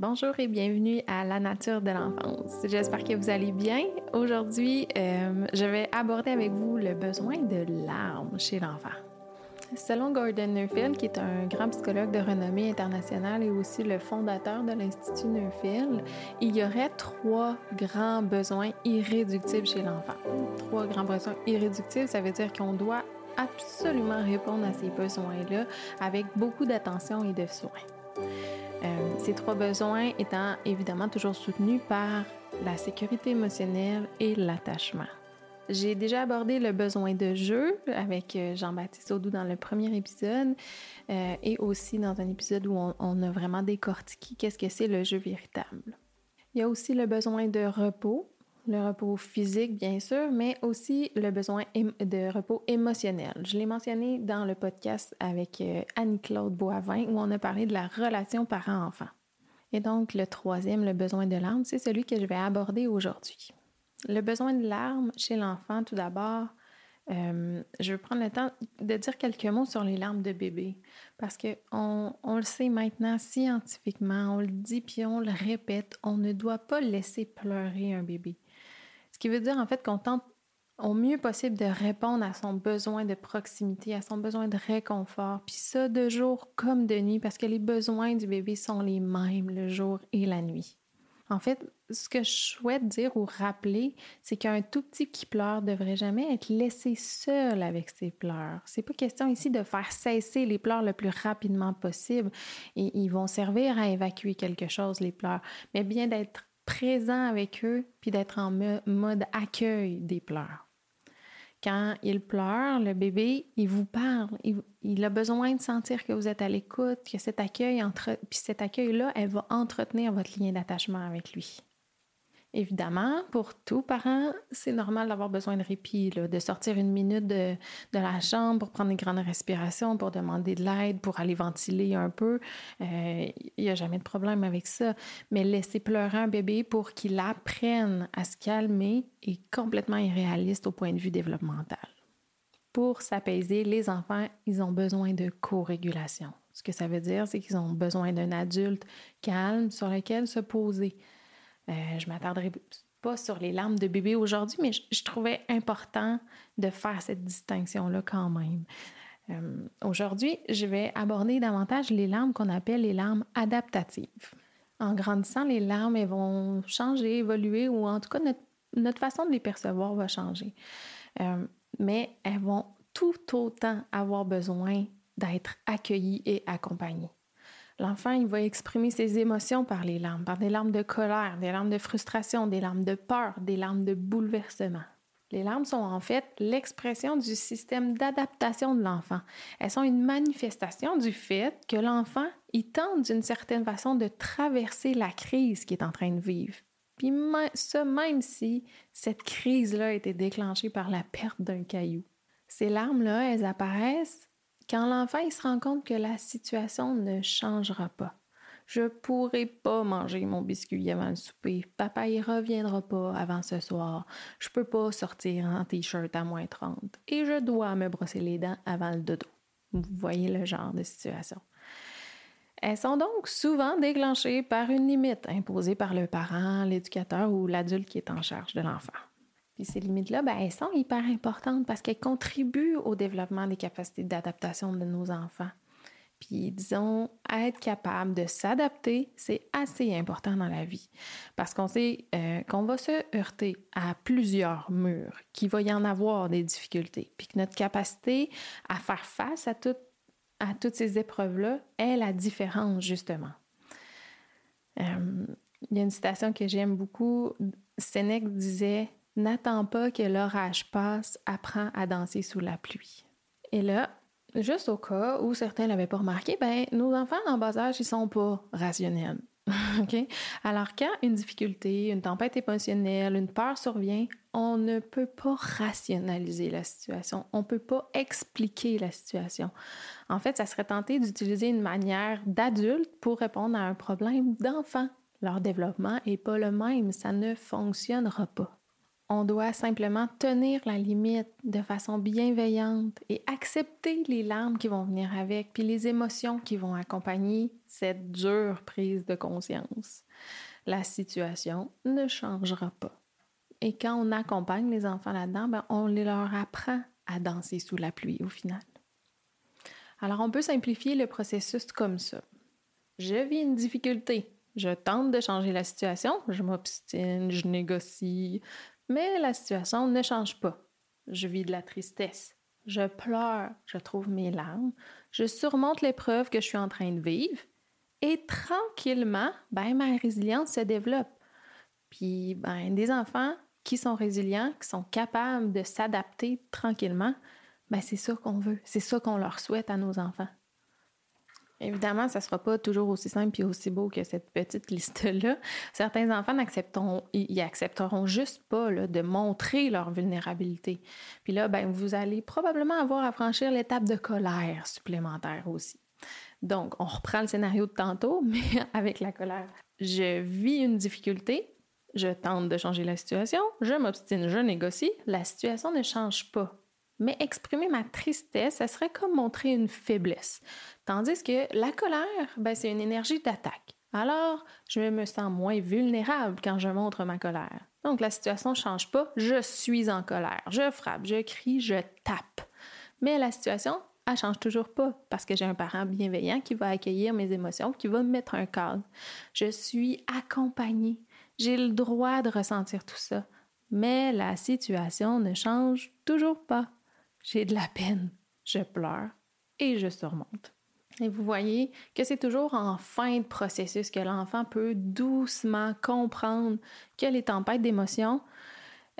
Bonjour et bienvenue à La nature de l'enfance. J'espère que vous allez bien. Aujourd'hui, euh, je vais aborder avec vous le besoin de larmes chez l'enfant. Selon Gordon Neufeld, qui est un grand psychologue de renommée internationale et aussi le fondateur de l'Institut Neufeld, il y aurait trois grands besoins irréductibles chez l'enfant. Trois grands besoins irréductibles, ça veut dire qu'on doit absolument répondre à ces besoins-là avec beaucoup d'attention et de soins. Euh, ces trois besoins étant évidemment toujours soutenus par la sécurité émotionnelle et l'attachement. J'ai déjà abordé le besoin de jeu avec euh, Jean-Baptiste Audou dans le premier épisode euh, et aussi dans un épisode où on, on a vraiment décortiqué qu'est-ce que c'est le jeu véritable. Il y a aussi le besoin de repos le repos physique, bien sûr, mais aussi le besoin de repos émotionnel. Je l'ai mentionné dans le podcast avec euh, Annie-Claude Boivin où on a parlé de la relation parent-enfant. Et donc, le troisième, le besoin de larmes, c'est celui que je vais aborder aujourd'hui. Le besoin de larmes chez l'enfant, tout d'abord, euh, je vais prendre le temps de dire quelques mots sur les larmes de bébé parce qu'on on le sait maintenant scientifiquement, on le dit puis on le répète, on ne doit pas laisser pleurer un bébé. Ce qui veut dire en fait qu'on tente au mieux possible de répondre à son besoin de proximité, à son besoin de réconfort, puis ça de jour comme de nuit, parce que les besoins du bébé sont les mêmes le jour et la nuit. En fait, ce que je souhaite dire ou rappeler, c'est qu'un tout petit qui pleure devrait jamais être laissé seul avec ses pleurs. C'est pas question ici de faire cesser les pleurs le plus rapidement possible et ils vont servir à évacuer quelque chose, les pleurs, mais bien d'être présent avec eux, puis d'être en mode accueil des pleurs. Quand il pleure, le bébé, il vous parle, il, a besoin de sentir que vous êtes à l'écoute, que cet cet accueil-là, elle va entretenir votre lien d'attachement avec lui. Évidemment, pour tout parent, c'est normal d'avoir besoin de répit, de sortir une minute de, la chambre pour prendre une grande respiration, pour demander de l'aide, pour aller ventiler un peu. Euh, il n'y a jamais de problème avec ça. Mais laisser pleurer un bébé pour qu'il apprenne à se calmer est complètement irréaliste au point de vue développemental. Pour s'apaiser, les enfants, ils ont besoin de co-régulation. Ce que ça veut dire, c'est qu'ils ont besoin d'un adulte calme sur lequel se poser euh, je m'attarderai pas sur les larmes de bébé aujourd'hui, mais je, trouvais important de faire cette distinction-là quand même. Euh, aujourd'hui, je vais aborder davantage les larmes qu'on appelle les larmes adaptatives. En grandissant, les larmes vont changer, évoluer, ou en tout cas, notre, façon de les percevoir va changer. Euh, mais elles vont tout autant avoir besoin d'être accueillies et accompagnées. L'enfant, il va exprimer ses émotions par les larmes, par des larmes de colère, des larmes de frustration, des larmes de peur, des larmes de bouleversement. Les larmes sont en fait l'expression du système d'adaptation de l'enfant. Elles sont une manifestation du fait que l'enfant, il tente d'une certaine façon de traverser la crise qu'il est en train de vivre. Puis ce même si cette crise-là a été déclenchée par la perte d'un caillou. Ces larmes-là, elles apparaissent quand l'enfant se rend compte que la situation ne changera pas. Je pourrai pas manger mon biscuit avant le souper. Papa il reviendra pas avant ce soir. Je peux pas sortir en t-shirt à moins 30. Et je dois me brosser les dents avant le dodo. Vous voyez le genre de situation. Elles sont donc souvent déclenchées par une limite imposée par le parent, l'éducateur ou l'adulte qui est en charge de l'enfant. Ces limites-là, ben, elles sont hyper importantes parce qu'elles contribuent au développement des capacités d'adaptation de nos enfants. Puis disons, être capable de s'adapter, c'est assez important dans la vie parce qu'on sait euh, qu'on va se heurter à plusieurs murs, qu'il va y en avoir des difficultés, puis que notre capacité à faire face à, à toutes ces épreuves-là est la différence justement. Euh, il y a une citation que j'aime beaucoup. Sénèque disait N'attends pas que l'orage passe, apprends à danser sous la pluie. Et là, juste au cas où certains l'avaient pas remarqué, ben nos enfants en bas âge, ils sont pas rationnels. OK? Alors, quand une difficulté, une tempête émotionnelle, une peur survient, on ne peut pas rationaliser la situation. On ne peut pas expliquer la situation. En fait, ça serait tenté d'utiliser une manière d'adulte pour répondre à un problème d'enfant. Leur développement n'est pas le même. Ça ne fonctionnera pas on doit simplement tenir la limite de façon bienveillante et accepter les larmes qui vont venir avec, puis les émotions qui vont accompagner cette dure prise de conscience. La situation ne changera pas. Et quand on accompagne les enfants là-dedans, ben, on leur apprend à danser sous la pluie au final. Alors on peut simplifier le processus comme ça. Je vis une difficulté. Je tente de changer la situation, je m'obstine, je négocie, mais la situation ne change pas. Je vis de la tristesse. Je pleure, je trouve mes larmes, je surmonte l'épreuve que je suis en train de vivre et tranquillement, ben, ma résilience se développe. Puis, ben, des enfants qui sont résilients, qui sont capables de s'adapter tranquillement, ben, c'est ça qu'on veut, c'est ça qu'on leur souhaite à nos enfants. Évidemment, ça ne sera pas toujours aussi simple et aussi beau que cette petite liste-là. Certains enfants n'accepteront, ils accepteront juste pas de montrer leur vulnérabilité. Puis là, ben, vous allez probablement avoir à franchir l'étape de colère supplémentaire aussi. Donc, on reprend le scénario de tantôt, mais avec la colère. Je vis une difficulté, je tente de changer la situation, je m'obstine, je négocie, la situation ne change pas. Mais exprimer ma tristesse, ça serait comme montrer une faiblesse. Tandis que la colère, ben, c'est une énergie d'attaque. Alors, je me sens moins vulnérable quand je montre ma colère. Donc, la situation ne change pas, je suis en colère, je frappe, je crie, je tape. Mais la situation, elle change toujours pas parce que j'ai un parent bienveillant qui va accueillir mes émotions, qui va me mettre un cadre. Je suis accompagnée. J'ai le droit de ressentir tout ça. Mais la situation ne change toujours pas. J'ai de la peine, je pleure et je surmonte. Et vous voyez que c'est toujours en fin de processus que l'enfant peut doucement comprendre que les tempêtes d'émotions,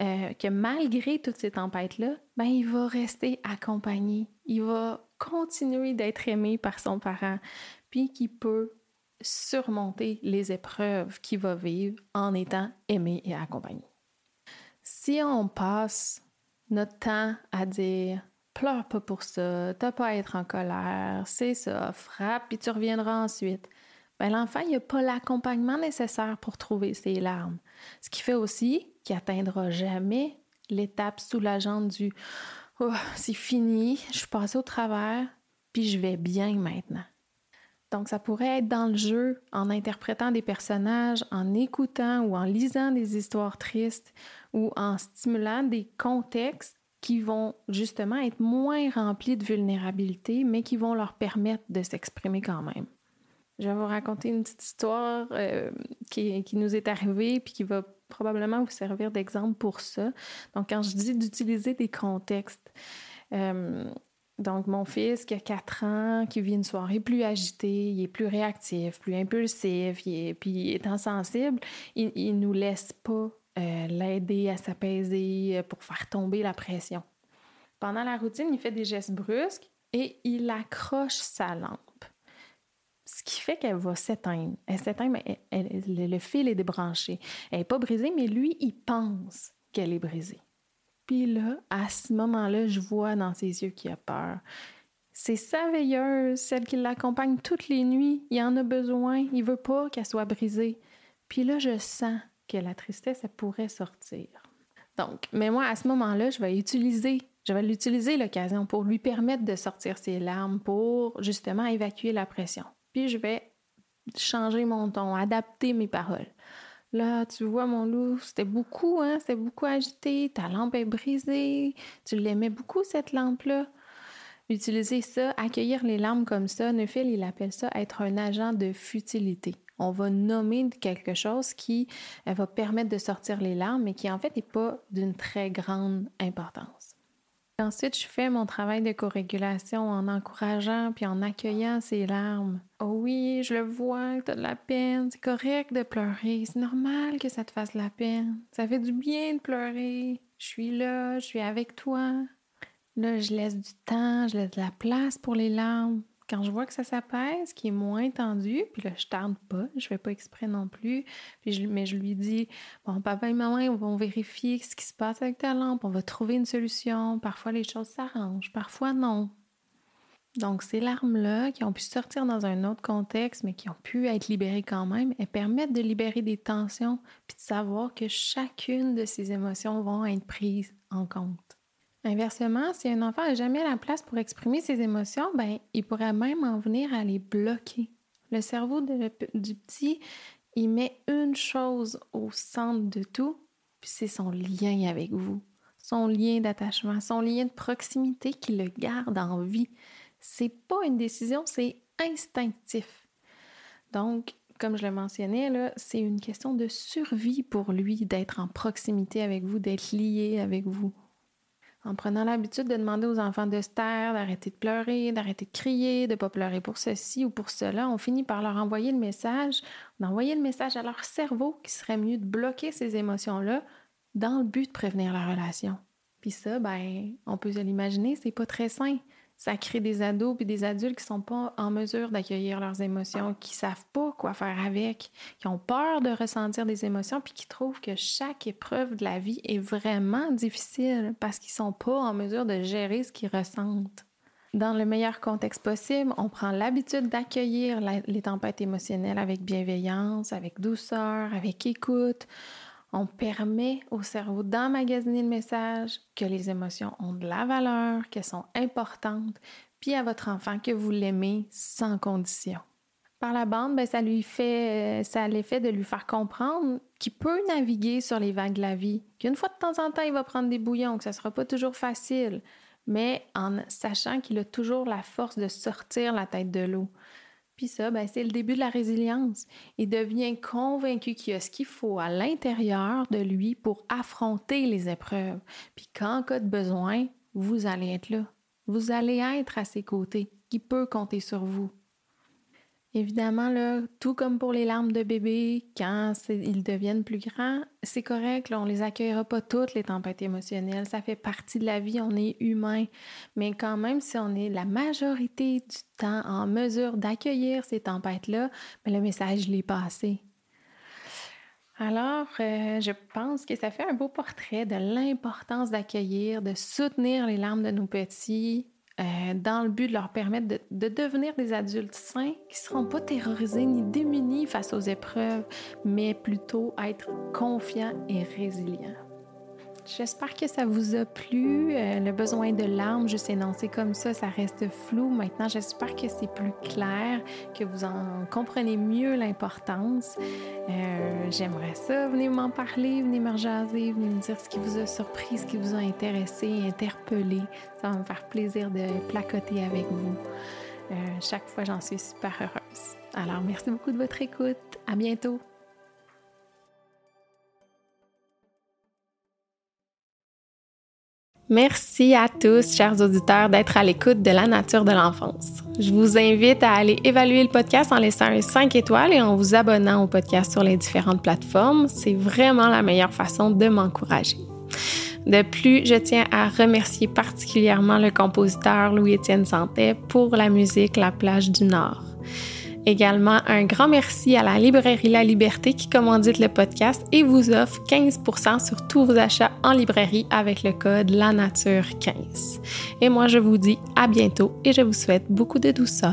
euh, que malgré toutes ces tempêtes-là, ben, il va rester accompagné, il va continuer d'être aimé par son parent, puis qu'il peut surmonter les épreuves qu'il va vivre en étant aimé et accompagné. Si on passe notre temps à dire pleure pas pour ça, t'as pas à être en colère, c'est ça, frappe, puis tu reviendras ensuite. Ben, l'enfant, il n'a pas l'accompagnement nécessaire pour trouver ses larmes. Ce qui fait aussi qu'il n'atteindra jamais l'étape soulageante du oh, c'est fini, je suis passé au travers, puis je vais bien maintenant. Donc, ça pourrait être dans le jeu, en interprétant des personnages, en écoutant ou en lisant des histoires tristes ou en stimulant des contextes qui vont justement être moins remplis de vulnérabilité, mais qui vont leur permettre de s'exprimer quand même. Je vais vous raconter une petite histoire euh, qui, nous est arrivée puis qui va probablement vous servir d'exemple pour ça. Donc, quand je dis d'utiliser des contextes, euh, donc, mon fils qui a 4 ans, qui vit une soirée plus agitée, il est plus réactif, plus impulsif, il puis étant sensible, il ne nous laisse pas euh, l'aider à s'apaiser euh, pour faire tomber la pression. Pendant la routine, il fait des gestes brusques et il accroche sa lampe. Ce qui fait qu'elle va s'éteindre. Elle s'éteint, mais le fil est débranché. Elle n'est pas brisée, mais lui, il pense qu'elle est brisée. Puis là, à ce moment-là, je vois dans ses yeux qu'il a peur. C'est sa veilleuse, celle qui l'accompagne toutes les nuits. Il en a besoin. Il veut pas qu'elle soit brisée. Puis là, je sens que la tristesse, elle pourrait sortir. Donc, mais moi, à ce moment-là, je vais utiliser, je vais l'utiliser l'occasion pour lui permettre de sortir ses larmes, pour justement évacuer la pression. Puis je vais changer mon ton, adapter mes paroles. Là, tu vois, mon loup, c'était beaucoup, hein? C'était beaucoup agité. Ta lampe est brisée. Tu l'aimais beaucoup, cette lampe-là. Utiliser ça, accueillir les larmes comme ça, Neufil, il appelle ça être un agent de futilité. On va nommer quelque chose qui euh, va permettre de sortir les larmes, mais qui en fait n'est pas d'une très grande importance. Ensuite, je fais mon travail de co-régulation en encourageant puis en accueillant ces larmes. Oh oui, je le vois, tu as de la peine, c'est correct de pleurer, c'est normal que ça te fasse la peine. Ça fait du bien de pleurer. Je suis là, je suis avec toi. Là, je laisse du temps, je laisse de la place pour les larmes. Quand je vois que ça s'apaise, qui est moins tendu, puis là, je tarde pas, je fais pas exprès non plus, mais je lui dis, bon, papa et maman, on va vérifier ce qui se passe avec ta lampe, on va trouver une solution. Parfois, les choses s'arrangent, parfois non. Donc, ces larmes-là, qui ont pu sortir dans un autre contexte, mais qui ont pu être libérées quand même, elles permettent de libérer des tensions, puis de savoir que chacune de ces émotions vont être prises en compte. Inversement, si un enfant n'a jamais la place pour exprimer ses émotions, ben, il pourrait même en venir à les bloquer. Le cerveau du petit, il met une chose au centre de tout, puis c'est son lien avec vous, son lien d'attachement, son lien de proximité qui le garde en vie. C'est pas une décision, c'est instinctif. Donc, comme je le mentionnais, c'est une question de survie pour lui d'être en proximité avec vous, d'être lié avec vous. En prenant l'habitude de demander aux enfants de se taire, d'arrêter de pleurer, d'arrêter de crier, de ne pas pleurer pour ceci ou pour cela, on finit par leur envoyer le message, d'envoyer le message à leur cerveau qu'il serait mieux de bloquer ces émotions-là dans le but de prévenir la relation. Puis ça, ben, on peut se l'imaginer, c'est pas très sain ça crée des ados puis des adultes qui sont pas en mesure d'accueillir leurs émotions, qui savent pas quoi faire avec, qui ont peur de ressentir des émotions puis qui trouvent que chaque épreuve de la vie est vraiment difficile parce qu'ils sont pas en mesure de gérer ce qu'ils ressentent. Dans le meilleur contexte possible, on prend l'habitude d'accueillir les tempêtes émotionnelles avec bienveillance, avec douceur, avec écoute on permet au cerveau d'emmagasiner le message que les émotions ont de la valeur, qu'elles sont importantes, puis à votre enfant que vous l'aimez sans condition. Par la bande, ben, ça lui fait, ça a l'effet de lui faire comprendre qu'il peut naviguer sur les vagues de la vie, qu'une fois de temps en temps, il va prendre des bouillons, que ça ne sera pas toujours facile, mais en sachant qu'il a toujours la force de sortir la tête de l'eau. Puis ça, ben, c'est le début de la résilience. Il devient convaincu qu'il y a ce qu'il faut à l'intérieur de lui pour affronter les épreuves. Puis qu'en cas de besoin, vous allez être là. Vous allez être à ses côtés. Qui peut compter sur vous. Évidemment, là, tout comme pour les larmes de bébé, quand ils deviennent plus grands, c'est correct, là, on les accueillera pas toutes les tempêtes émotionnelles, ça fait partie de la vie, on est humain, mais quand même, si on est la majorité du temps en mesure d'accueillir ces tempêtes-là, ben, le message l'est passé. Alors, euh, je pense que ça fait un beau portrait de l'importance d'accueillir, de soutenir les larmes de nos petits, euh, dans le but de leur permettre de, de, devenir des adultes sains qui ne seront pas terrorisés ni démunis face aux épreuves, mais plutôt être confiants et résilients. J'espère que ça vous a plu. Euh, le besoin de larmes, juste énoncé comme ça, ça reste flou. Maintenant, j'espère que c'est plus clair, que vous en comprenez mieux l'importance. Euh, j'aimerais ça. Venez m'en parler, venez me rejaser, venez me dire ce qui vous a surpris, ce qui vous a intéressé, interpellé. Ça va me faire plaisir de placoter avec vous. Euh, chaque fois, j'en suis super heureuse. Alors, merci beaucoup de votre écoute. À bientôt. Merci à tous, chers auditeurs, d'être à l'écoute de la nature de l'enfance. Je vous invite à aller évaluer le podcast en laissant un 5 étoiles et en vous abonnant au podcast sur les différentes plateformes. C'est vraiment la meilleure façon de m'encourager. De plus, je tiens à remercier particulièrement le compositeur Louis-Étienne Santet pour la musique La plage du Nord. Également, un grand merci à la librairie La Liberté qui commandite le podcast et vous offre 15% sur tous vos achats en librairie avec le code La Nature 15. Et moi, je vous dis à bientôt et je vous souhaite beaucoup de douceur.